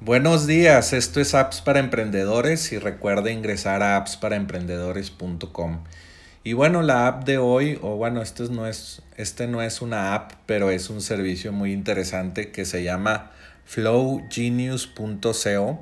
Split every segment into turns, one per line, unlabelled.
Buenos días, esto es Apps para Emprendedores y recuerda ingresar a appsparaemprendedores.com. Y bueno, la app de hoy, o bueno, este no, es, este no es una app, pero es un servicio muy interesante que se llama flowgenius.co.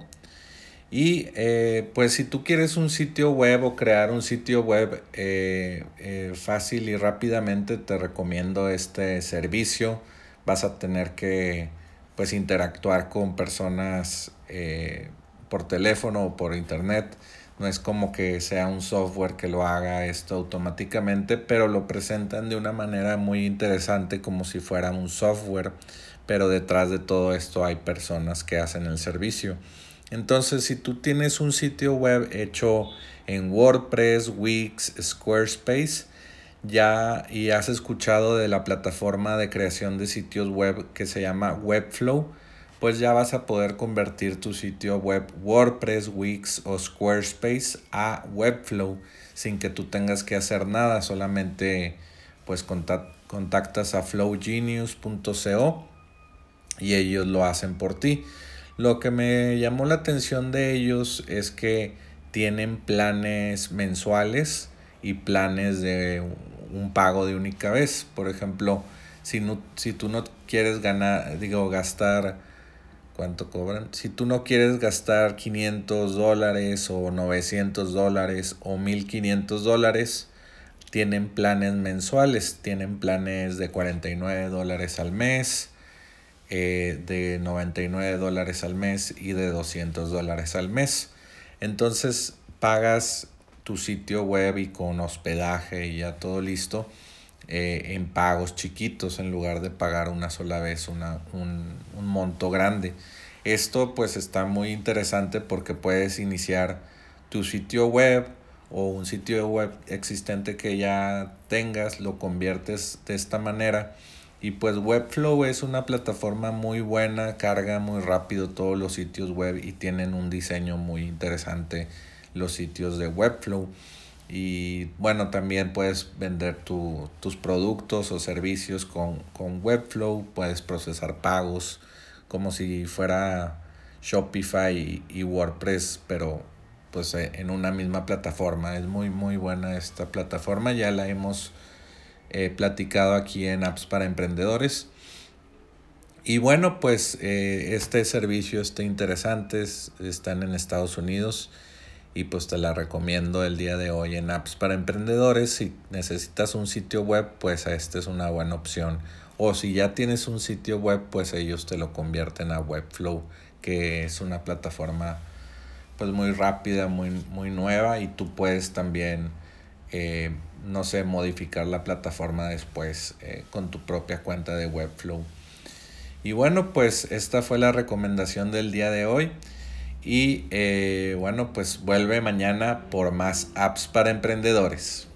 Y eh, pues si tú quieres un sitio web o crear un sitio web eh, eh, fácil y rápidamente, te recomiendo este servicio. Vas a tener que pues interactuar con personas eh, por teléfono o por internet. No es como que sea un software que lo haga esto automáticamente, pero lo presentan de una manera muy interesante como si fuera un software, pero detrás de todo esto hay personas que hacen el servicio. Entonces, si tú tienes un sitio web hecho en WordPress, Wix, Squarespace, ya y has escuchado de la plataforma de creación de sitios web que se llama Webflow, pues ya vas a poder convertir tu sitio web WordPress, Wix o Squarespace a Webflow sin que tú tengas que hacer nada, solamente pues contactas a flowgenius.co y ellos lo hacen por ti. Lo que me llamó la atención de ellos es que tienen planes mensuales y planes de un pago de única vez. Por ejemplo, si, no, si tú no quieres ganar, digo, gastar, ¿cuánto cobran? Si tú no quieres gastar 500 dólares o 900 dólares o 1500 dólares, tienen planes mensuales, tienen planes de 49 dólares al mes, eh, de 99 dólares al mes y de 200 dólares al mes. Entonces pagas tu sitio web y con hospedaje y ya todo listo eh, en pagos chiquitos en lugar de pagar una sola vez una, un, un monto grande. Esto pues está muy interesante porque puedes iniciar tu sitio web o un sitio web existente que ya tengas, lo conviertes de esta manera. Y pues Webflow es una plataforma muy buena, carga muy rápido todos los sitios web y tienen un diseño muy interesante los sitios de Webflow. Y bueno, también puedes vender tus productos o servicios con, con Webflow, puedes procesar pagos como si fuera Shopify y, WordPress, pero pues eh, en una misma plataforma. Es muy muy buena esta plataforma, ya la hemos eh, platicado aquí en Apps para Emprendedores. Y bueno, pues eh, este servicio está interesante, están en Estados Unidos y pues te la recomiendo el día de hoy en apps para emprendedores. Si necesitas un sitio web, pues esta es una buena opción. O si ya tienes un sitio web, pues ellos te lo convierten a Webflow, que es una plataforma pues muy rápida, muy, muy nueva y tú puedes también, eh, no sé, modificar la plataforma después eh, con tu propia cuenta de Webflow. Y bueno, pues esta fue la recomendación del día de hoy. Y eh, bueno, pues vuelve mañana por más apps para emprendedores.